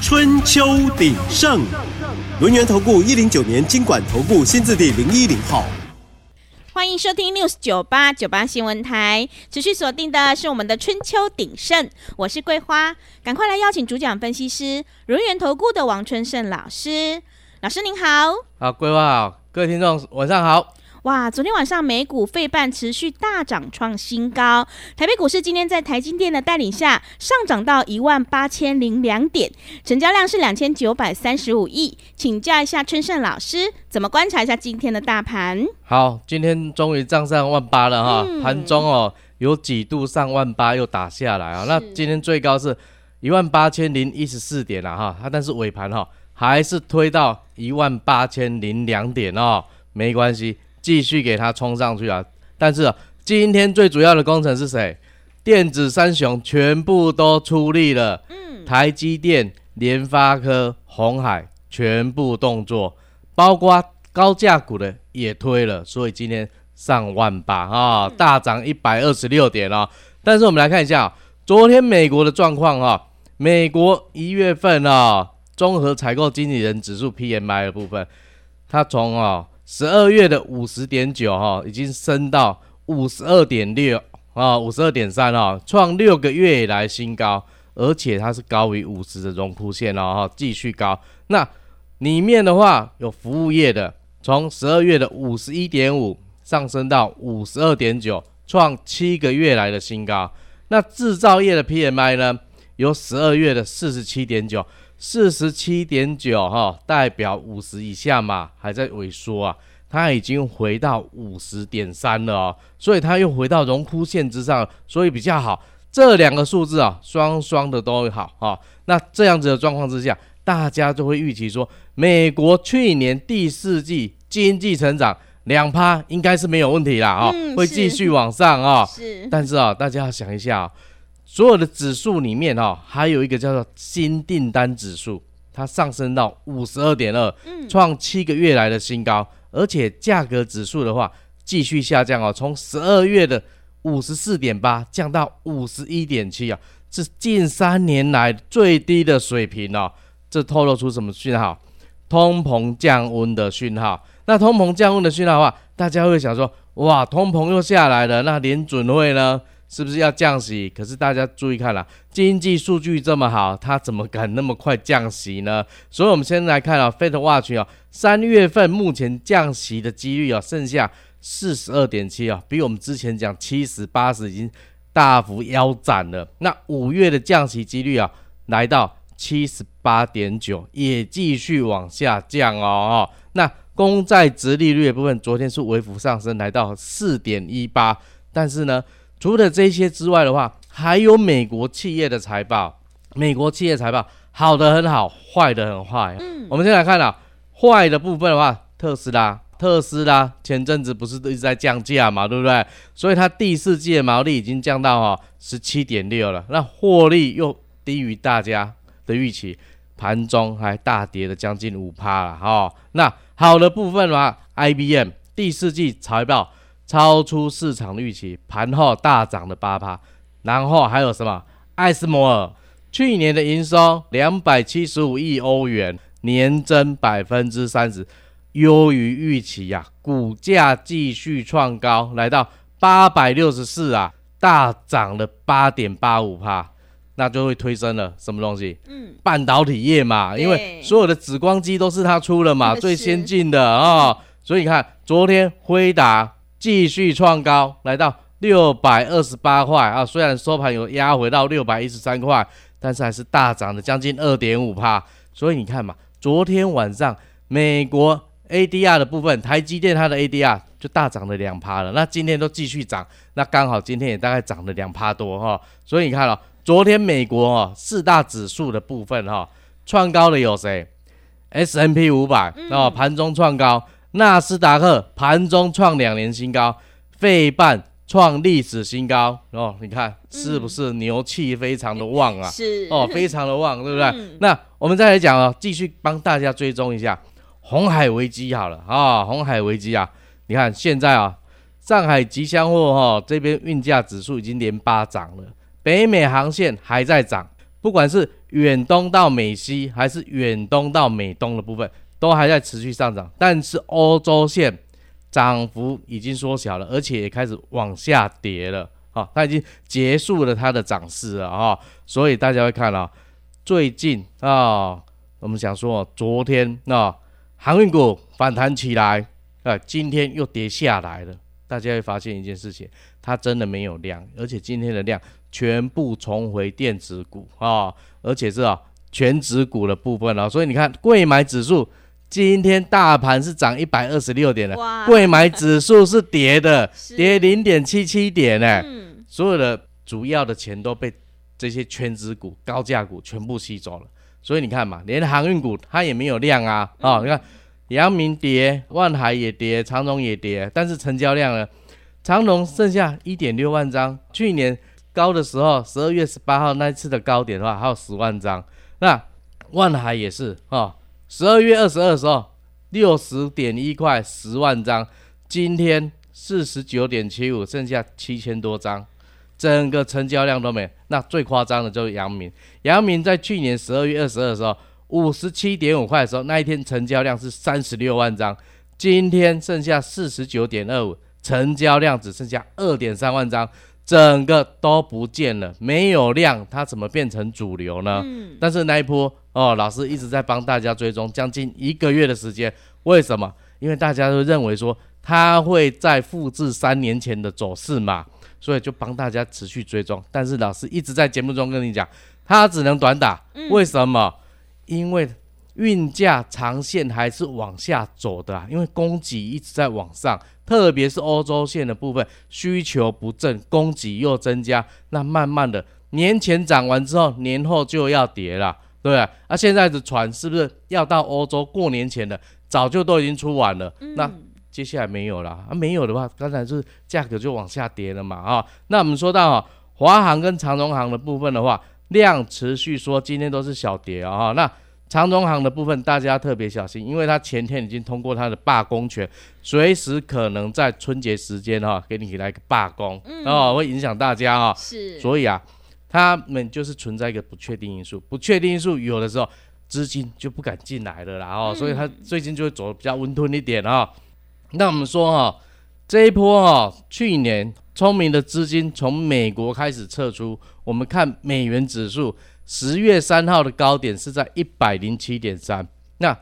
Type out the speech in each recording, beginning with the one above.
春秋鼎盛》，轮源投顾一零九年金管投顾新字第零一零号。欢迎收听 News 九八九八新闻台，持续锁定的是我们的《春秋鼎盛》，我是桂花，赶快来邀请主讲分析师轮源投顾的王春盛老师，老师您好。好，桂花好，各位听众晚上好。哇，昨天晚上美股费半持续大涨创新高，台北股市今天在台金电的带领下上涨到一万八千零两点，成交量是两千九百三十五亿。请教一下春盛老师，怎么观察一下今天的大盘？好，今天终于涨上万八了哈，盘、嗯、中哦有几度上万八又打下来啊，那今天最高是一万八千零一十四点了哈，它但是尾盘哈还是推到一万八千零两点哦，没关系。继续给它冲上去啊！但是啊，今天最主要的工程是谁？电子三雄全部都出力了。嗯，台积电、联发科、红海全部动作，包括高价股的也推了，所以今天上万八啊，大涨一百二十六点哦。但是我们来看一下啊，昨天美国的状况啊，美国一月份啊，综合采购经理人指数 PMI 的部分，它从啊。十二月的五十点九哈，已经升到五十二点六啊，五十二点三哈，创六个月以来新高，而且它是高于五十的荣枯线哦哈，继续高。那里面的话有服务业的，从十二月的五十一点五上升到五十二点九，创七个月来的新高。那制造业的 PMI 呢，由十二月的四十七点九。四十七点九哈，代表五十以下嘛，还在萎缩啊，它已经回到五十点三了哦，所以它又回到荣枯线之上，所以比较好。这两个数字啊，双双的都好哈。那这样子的状况之下，大家就会预期说，美国去年第四季经济成长两趴应该是没有问题啦啊，会继续往上啊。是，但是啊，大家要想一下啊。所有的指数里面哈，还有一个叫做新订单指数，它上升到五十二点二，创七个月来的新高。而且价格指数的话，继续下降哦，从十二月的五十四点八降到五十一点七啊，是近三年来最低的水平哦。这透露出什么讯号？通膨降温的讯号。那通膨降温的讯号的话，大家会想说，哇，通膨又下来了，那联准会呢？是不是要降息？可是大家注意看了，经济数据这么好，它怎么敢那么快降息呢？所以，我们先来看啊，FedWatch 啊，三月份目前降息的几率啊，剩下四十二点七啊，比我们之前讲七十八十已经大幅腰斩了。那五月的降息几率啊，来到七十八点九，也继续往下降哦。那公债殖利率的部分，昨天是微幅上升，来到四点一八，但是呢。除了这些之外的话，还有美国企业的财报。美国企业财报好的很好，坏的很坏。嗯，我们先来看啊，坏的部分的话，特斯拉，特斯拉前阵子不是一直在降价嘛，对不对？所以它第四季的毛利已经降到哈十七点六了，那获利又低于大家的预期，盘中还大跌了将近五趴了哈。那好的部分的话，IBM 第四季财报。超出市场预期，盘后大涨的八趴。然后还有什么？艾斯摩尔去年的营收两百七十五亿欧元，年增百分之三十，优于预期呀、啊。股价继续创高，来到八百六十四啊，大涨了八点八五趴。那就会推升了什么东西？嗯，半导体业嘛，因为所有的紫光机都是它出了嘛，最先进的啊、哦。所以你看，昨天辉达。继续创高，来到六百二十八块啊！虽然收盘有压回到六百一十三块，但是还是大涨了将近二点五趴。所以你看嘛，昨天晚上美国 ADR 的部分，台积电它的 ADR 就大涨了两趴了。那今天都继续涨，那刚好今天也大概涨了两趴多哈。所以你看了、哦，昨天美国哦四大指数的部分哈创高的有谁，S&P 五百哦盘中创高，纳斯达克盘中创两年新高，费半创历史新高。哦，你看是不是牛气非常的旺啊？是。哦，非常的旺，对不对？嗯、那我们再来讲哦，继续帮大家追踪一下红海危机好了。啊、哦，红海危机啊，你看现在啊，上海吉祥货哈这边运价指数已经连八涨了，北美航线还在涨，不管是远东到美西还是远东到美东的部分，都还在持续上涨，但是欧洲线。涨幅已经缩小了，而且也开始往下跌了，啊、哦，它已经结束了它的涨势了啊、哦，所以大家会看到、最近啊、我们想说，昨天啊、航运股反弹起来，啊，今天又跌下来了，大家会发现一件事情，它真的没有量，而且今天的量全部重回电子股啊、而且是啊、哦，权值股的部分啊、哦，所以你看，贵买指数。今天大盘是涨一百二十六点的，贵买指数是跌的，跌零点七七点呢。嗯，所有的主要的钱都被这些全值股、高价股全部吸走了。所以你看嘛，连航运股它也没有量啊。哦，你看，阳明跌，万海也跌，长荣也跌，但是成交量呢？长荣剩下一点六万张，去年高的时候，十二月十八号那一次的高点的话，还有十万张。那万海也是啊。十二月二十二时候，六十点一块十万张，今天四十九点七五，剩下七千多张，整个成交量都没。那最夸张的就是阳明，阳明在去年十二月二十二时候，五十七点五块的时候，那一天成交量是三十六万张，今天剩下四十九点二五，成交量只剩下二点三万张。整个都不见了，没有量，它怎么变成主流呢？嗯、但是那一波哦，老师一直在帮大家追踪，将近一个月的时间。为什么？因为大家都认为说它会在复制三年前的走势嘛，所以就帮大家持续追踪。但是老师一直在节目中跟你讲，它只能短打。嗯、为什么？因为运价长线还是往下走的啊，因为供给一直在往上。特别是欧洲线的部分，需求不振，供给又增加，那慢慢的年前涨完之后，年后就要跌了，对不对？啊，现在的船是不是要到欧洲过年前的，早就都已经出完了？嗯、那接下来没有了啊，没有的话，刚才是价格就往下跌了嘛啊。那我们说到啊，华航跟长荣航的部分的话，量持续说今天都是小跌啊，那。长荣行的部分，大家特别小心，因为他前天已经通过他的罢工权，随时可能在春节时间哈、哦，给你来个罢工，嗯、哦，会影响大家哈、哦。是，所以啊，他们就是存在一个不确定因素，不确定因素有的时候资金就不敢进来了啦，哦，嗯、所以他最近就会走的比较温吞一点啊、哦。那我们说哈、哦，这一波哈、哦，去年聪明的资金从美国开始撤出，我们看美元指数。十月三号的高点是在一百零七点三，那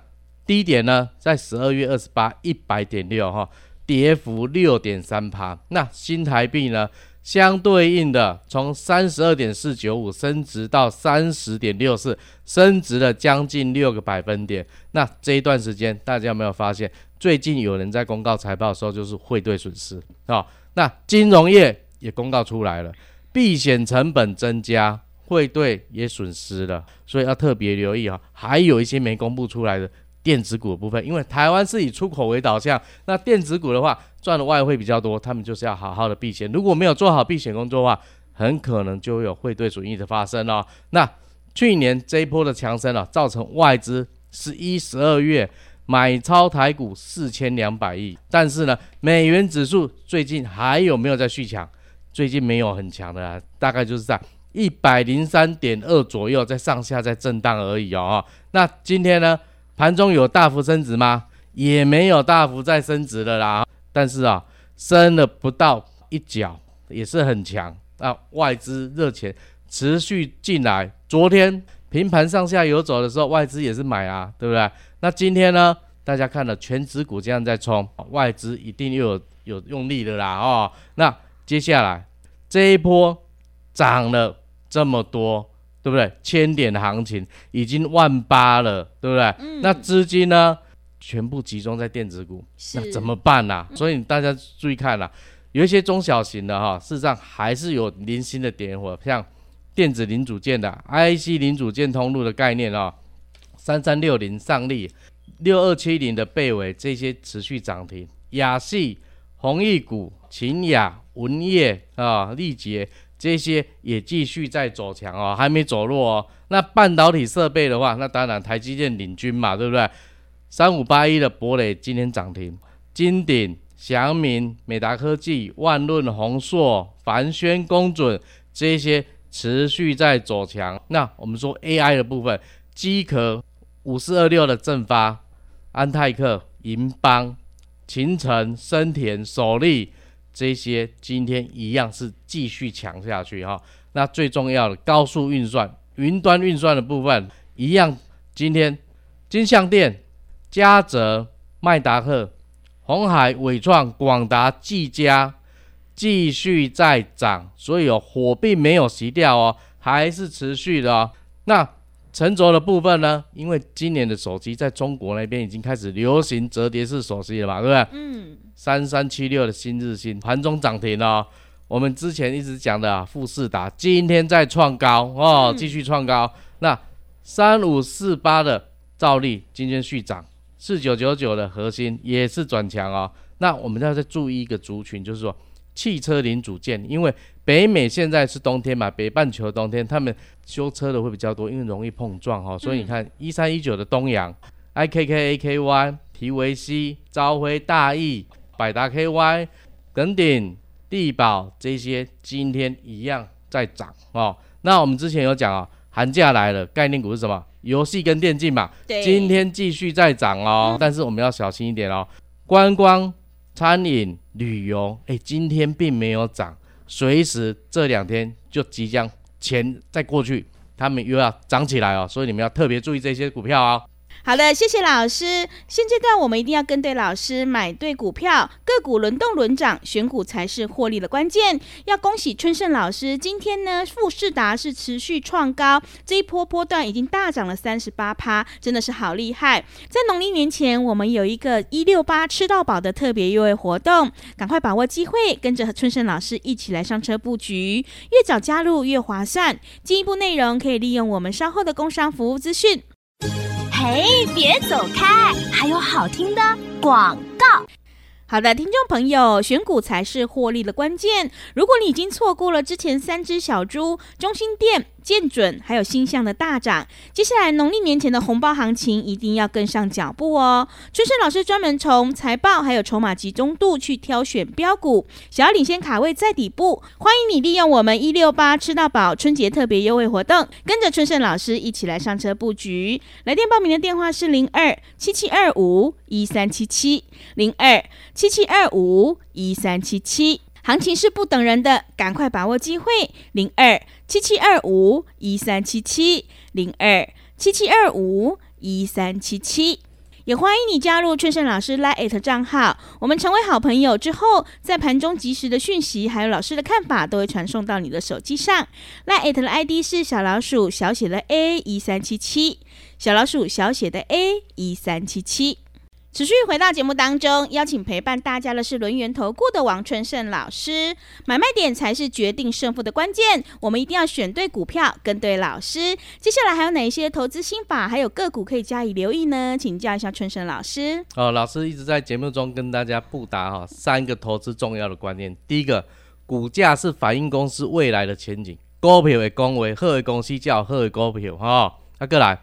低点呢，在十二月二十八一百点六哈，跌幅六点三趴。那新台币呢，相对应的从三十二点四九五升值到三十点六四，升值了将近六个百分点。那这一段时间，大家有没有发现，最近有人在公告财报的时候就是汇兑损失啊？那金融业也公告出来了，避险成本增加。汇兑也损失了，所以要特别留意啊。还有一些没公布出来的电子股的部分，因为台湾是以出口为导向，那电子股的话赚的外汇比较多，他们就是要好好的避险。如果没有做好避险工作的话，很可能就有汇兑损益的发生哦。那去年这一波的强升啊，造成外资十一、十二月买超台股四千两百亿，但是呢，美元指数最近还有没有在续强？最近没有很强的啊，大概就是在。一百零三点二左右，在上下在震荡而已哦。那今天呢，盘中有大幅升值吗？也没有大幅再升值的啦。但是啊，升了不到一角，也是很强。那外资热钱持续进来，昨天平盘上下游走的时候，外资也是买啊，对不对？那今天呢，大家看了全指股这样在冲，外资一定又有有用力的啦哦。那接下来这一波涨了。这么多，对不对？千点的行情已经万八了，对不对？嗯、那资金呢，全部集中在电子股，那怎么办呢、啊？所以大家注意看啦、啊，有一些中小型的哈，事实上还是有零星的点火，像电子零组件的 IC 零组件通路的概念啊，三三六零上力，六二七零的倍伟这些持续涨停，亚细、弘毅股、秦雅、文业啊、力捷这些也继续在走强哦，还没走弱哦。那半导体设备的话，那当然台积电领军嘛，对不对？三五八一的博磊今天涨停，金鼎、祥明、美达科技、万润、宏硕、凡轩、工准这些持续在走强。那我们说 AI 的部分，机壳五四二六的正发、安泰克、银邦、勤诚、森田、首立这些今天一样是继续强下去哈。那最重要的高速运算、云端运算的部分一样，今天金像电。嘉泽、迈达赫、鸿海、伟创、广达、技嘉继续在涨，所以哦，火并没有熄掉哦，还是持续的哦。那沉着的部分呢？因为今年的手机在中国那边已经开始流行折叠式手机了嘛，对不对？嗯。三三七六的新日新盘中涨停哦。我们之前一直讲的啊，富士达今天在创高哦，继续创高。嗯、那三五四八的兆利今天续涨。四九九九的核心也是转强哦。那我们要再注意一个族群，就是说汽车零组件，因为北美现在是冬天嘛，北半球冬天，他们修车的会比较多，因为容易碰撞哈、哦。所以你看一三一九的东阳、IKK、AKY、提维西、朝晖、大益、百达 KY、耿鼎、地宝这些今天一样在涨哦。那我们之前有讲啊、哦，寒假来了，概念股是什么？游戏跟电竞嘛，对，今天继续在涨哦，嗯、但是我们要小心一点哦。观光、餐饮、旅游，哎，今天并没有涨，随时这两天就即将钱再过去，他们又要涨起来哦，所以你们要特别注意这些股票哦。好的，谢谢老师。现阶段我们一定要跟对老师，买对股票，个股轮动轮涨，选股才是获利的关键。要恭喜春盛老师，今天呢富士达是持续创高，这一波波段已经大涨了三十八趴，真的是好厉害。在农历年前，我们有一个一六八吃到饱的特别优惠活动，赶快把握机会，跟着春盛老师一起来上车布局，越早加入越划算。进一步内容可以利用我们稍后的工商服务资讯。嘿，别走开！还有好听的广告。好的，听众朋友，选股才是获利的关键。如果你已经错过了之前三只小猪，中心店。见准还有星象的大涨，接下来农历年前的红包行情一定要跟上脚步哦。春盛老师专门从财报还有筹码集中度去挑选标股，想要领先卡位在底部，欢迎你利用我们一六八吃到饱春节特别优惠活动，跟着春盛老师一起来上车布局。来电报名的电话是零二七七二五一三七七零二七七二五一三七七。行情是不等人的，赶快把握机会，零二七七二五一三七七，零二七七二五一三七七，也欢迎你加入春盛老师 Lite 账号，我们成为好朋友之后，在盘中及时的讯息，还有老师的看法，都会传送到你的手机上。Lite 的 ID 是小老鼠小写的 A 一三七七，小老鼠小写的 A 一三七七。持续回到节目当中，邀请陪伴大家的是轮源投顾的王春盛老师。买卖点才是决定胜负的关键，我们一定要选对股票，跟对老师。接下来还有哪一些投资心法，还有个股可以加以留意呢？请教一下春盛老师。哦，老师一直在节目中跟大家布达哈三个投资重要的观念。第一个，股价是反映公司未来的前景，股票的公为，好的公司叫好的股票哈。那过来。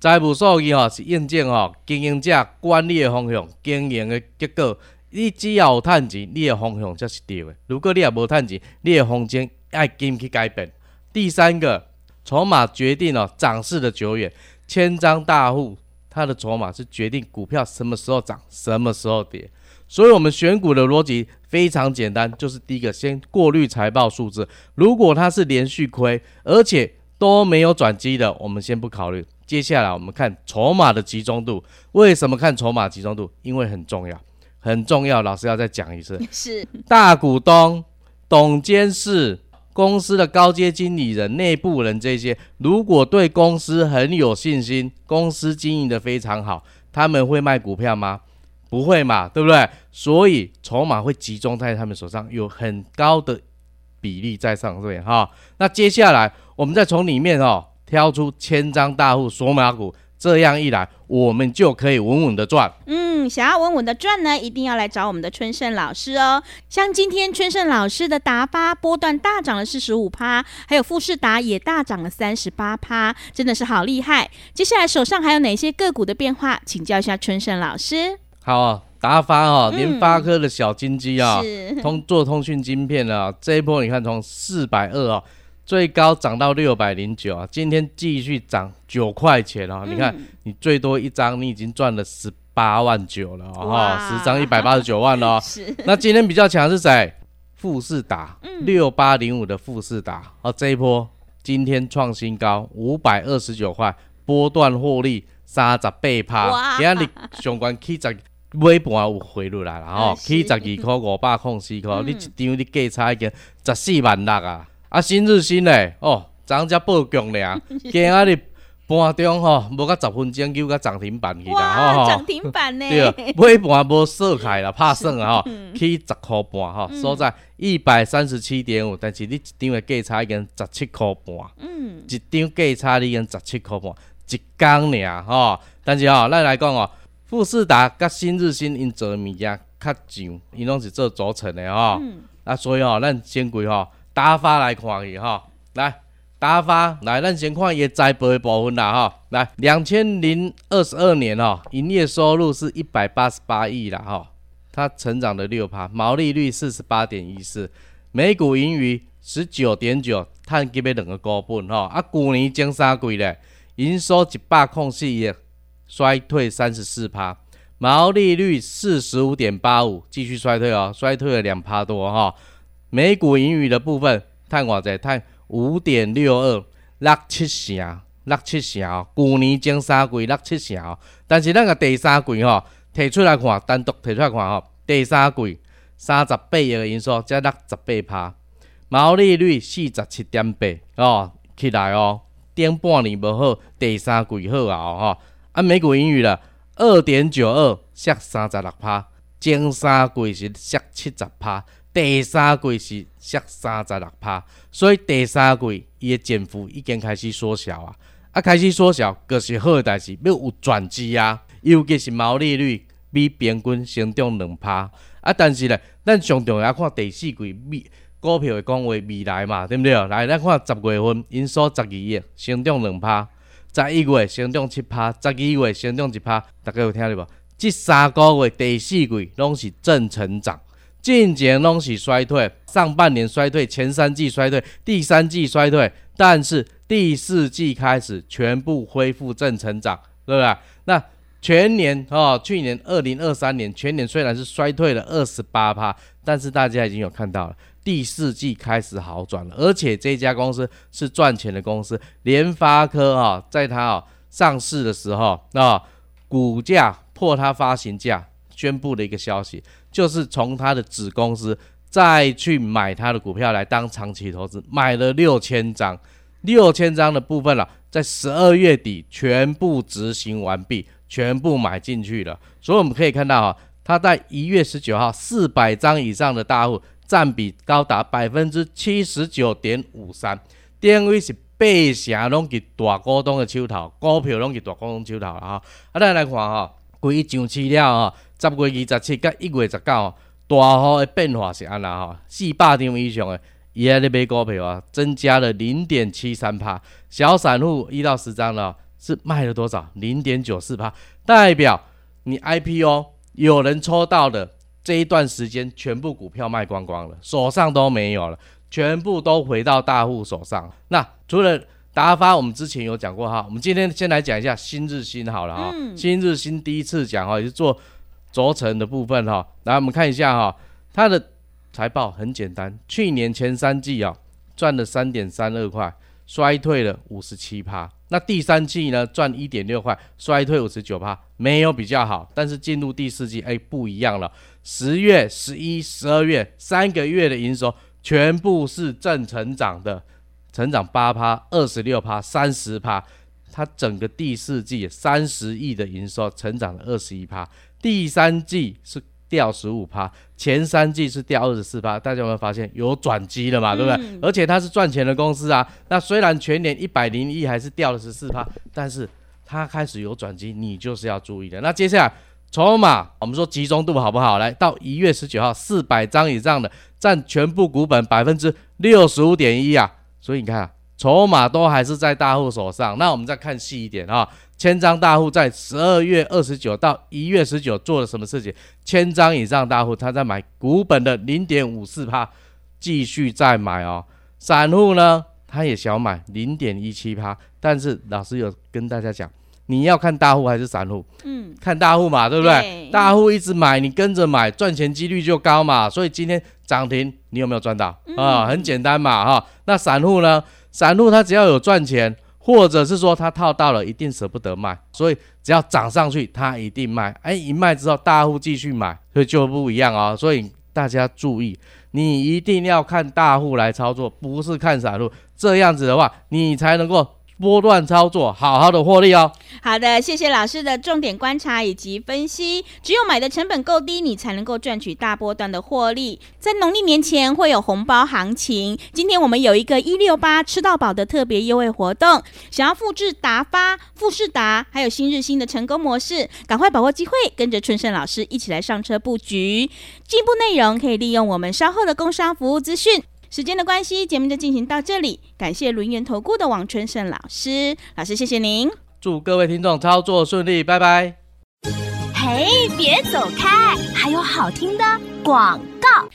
财务数据吼是验证吼经营者管理的方向、经营的结果。你只要有赚钱，你的方向才是对的。如果你也无赚钱，你的方针要紧去改变。第三个，筹码决定了涨势的久远。千张大户，他的筹码是决定股票什么时候涨、什么时候跌。所以，我们选股的逻辑非常简单，就是第一个，先过滤财报数字。如果它是连续亏，而且都没有转机的，我们先不考虑。接下来我们看筹码的集中度。为什么看筹码集中度？因为很重要，很重要。老师要再讲一次，是大股东、董监事、公司的高阶经理人、内部人这些，如果对公司很有信心，公司经营的非常好，他们会卖股票吗？不会嘛，对不对？所以筹码会集中在他们手上，有很高的比例在上面哈。那接下来我们再从里面哦。挑出千张大户索马股，这样一来，我们就可以稳稳的赚。嗯，想要稳稳的赚呢，一定要来找我们的春盛老师哦。像今天春盛老师的达发波段大涨了四十五趴，还有富士达也大涨了三十八趴，真的是好厉害。接下来手上还有哪些个股的变化？请教一下春盛老师。好啊，达发哦，联发科的小金鸡啊、哦嗯，通做通讯晶片啊，这一波你看从四百二哦。最高涨到六百零九啊！今天继续涨九块钱啊、嗯。你看，你最多一张，你已经赚了十八万九了哦，十张一百八十九万了、哦。是。那今天比较强是谁？富士达，六八零五的富士达。哦，这一波今天创新高五百二十九块，波段获利三十倍趴。今日相关起十尾盘有回落来了哦，起十二块五百空四块，你一张你价差已经十四万六啊！啊，新日新嘞，哦，涨只报强俩，今仔日盘中吼，无到十分钟就个涨停板去啦，吼，涨停板呢？对，尾盘无锁开啦，拍算啊，吼，去十箍半，吼，所在一百三十七点五，但是你一张的价差已经十七箍半，嗯，一张价差已经十七箍半，一工尔，吼，但是吼，咱来讲哦，富士达甲新日新因做物件较上，因拢是做组成的吼，啊，所以吼，咱先归吼。达发来看去哈，来达发来，咱先看伊财报的部分啦哈。来，两千零二十二年哈，营业收入是一百八十八亿啦哈，它成长了六趴，毛利率四十八点一四，每股盈余十九点九，碳基的两个股本哈。啊，去年前三季咧，营收一百零四亿，衰退三十四趴，毛利率四十五点八五，继续衰退哦，衰退了两趴多哈。每股盈余的部分，赚偌济？赚五点六二，六七成，六七成哦。去年前三季六七成哦，但是咱个第三季吼，提出来看，单独提出来看吼，第三季三十八亿的营收，才六十八趴，毛利率四十七点八哦，起来哦，顶半年无好，第三季好啊吼。啊，每股盈余了二点九二，蚀三十六趴，前三季是蚀七十趴。第三季是蚀三十六趴，所以第三季伊的减幅已经开始缩小啊，啊开始缩小，就是好代志，要有转机啊，尤其是毛利率比平均成长两趴啊，但是咧，咱上重要看第四季未股票会讲话未来嘛，对不对？来，咱看十月份营收十二亿，成长两趴，十一月成长七趴，十二月成长一趴，大家有听到无？这三个月第四季拢是正成长。近几年拢是衰退，上半年衰退，前三季衰退，第三季衰退，但是第四季开始全部恢复正成长，对不对？那全年哦，去年二零二三年全年虽然是衰退了二十八趴，但是大家已经有看到了，第四季开始好转了，而且这家公司是赚钱的公司，联发科啊，在它啊上市的时候啊，股价破它发行价。宣布的一个消息，就是从他的子公司再去买他的股票来当长期投资，买了六千张，六千张的部分了，在十二月底全部执行完毕，全部买进去了。所以我们可以看到啊，他在一月十九号四百张以上的大户占比高达百分之七十九点五三，等于是八成拢是大股东的手头，股票拢是大股东手头了哈。啊，咱来看哈，规上市了哈。十月二十七到一月十九，大户的变化是安那吼？四百张以上的，伊在咧买股票啊，增加了零点七三帕。小散户一到十张了，是卖了多少？零点九四帕，代表你 IPO 有人抽到的这一段时间，全部股票卖光光了，手上都没有了，全部都回到大户手上。那除了达发，我们之前有讲过哈，我们今天先来讲一下新日新好了哈、嗯。新日新第一次讲哈，也是做。轴承的部分哈，来我们看一下哈，它的财报很简单，去年前三季啊赚了三点三二块，衰退了五十七趴。那第三季呢赚一点六块，衰退五十九趴，没有比较好。但是进入第四季，哎，不一样了，十月、十一、十二月三个月的营收全部是正成长的，成长八趴、二十六趴、三十趴。它整个第四季三十亿的营收，成长了二十一趴。第三季是掉十五趴，前三季是掉二十四趴，大家有没有发现有转机了嘛？对不对？而且它是赚钱的公司啊。那虽然全年一百零一还是掉了十四趴，但是它开始有转机，你就是要注意的。那接下来筹码，我们说集中度好不好？来到一月十九号，四百张以上的占全部股本百分之六十五点一啊，所以你看啊，筹码都还是在大户手上。那我们再看细一点啊，千张大户在十二月二十九到一月十九做了什么事情？千张以上大户他在买股本的零点五四趴，继续再买哦。散户呢，他也想买零点一七趴，但是老师有跟大家讲。你要看大户还是散户？嗯，看大户嘛，对不对？对，大户一直买，你跟着买，赚钱几率就高嘛。所以今天涨停，你有没有赚到？嗯、啊，很简单嘛，哈。那散户呢？散户他只要有赚钱，或者是说他套到了，一定舍不得卖。所以只要涨上去，他一定卖。哎，一卖之后，大户继续买，所以就不一样啊。所以大家注意，你一定要看大户来操作，不是看散户。这样子的话，你才能够。波段操作，好好的获利哦。好的，谢谢老师的重点观察以及分析。只有买的成本够低，你才能够赚取大波段的获利。在农历年前会有红包行情，今天我们有一个一六八吃到饱的特别优惠活动。想要复制达发、富士达还有新日新的成功模式，赶快把握机会，跟着春盛老师一起来上车布局。进一步内容可以利用我们稍后的工商服务资讯。时间的关系，节目就进行到这里。感谢轮圆投顾的王春盛老师，老师谢谢您。祝各位听众操作顺利，拜拜。嘿，别走开，还有好听的广告。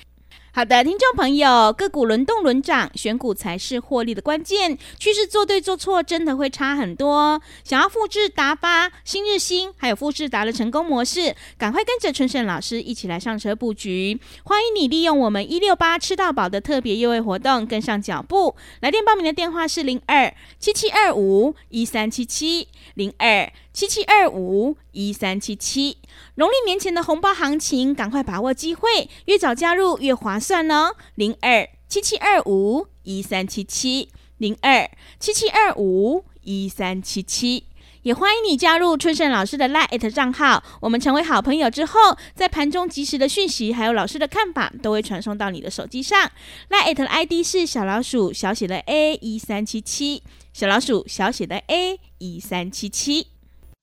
好的，听众朋友，个股轮动轮涨，选股才是获利的关键。趋势做对做错，真的会差很多。想要复制达发、新日兴，还有复制达的成功模式，赶快跟着春盛老师一起来上车布局。欢迎你利用我们一六八吃到饱的特别优惠活动，跟上脚步。来电报名的电话是零二七七二五一三七七零二七七二五一三七七。农历年前的红包行情，赶快把握机会，越早加入越划算哦。零二七七二五一三七七，零二七七二五一三七七，也欢迎你加入春盛老师的 LINE@ 账号。我们成为好朋友之后，在盘中及时的讯息，还有老师的看法，都会传送到你的手机上。LINE@ 的 ID 是小老鼠小写的 A 一三七七，小老鼠小写的 A 一三七七。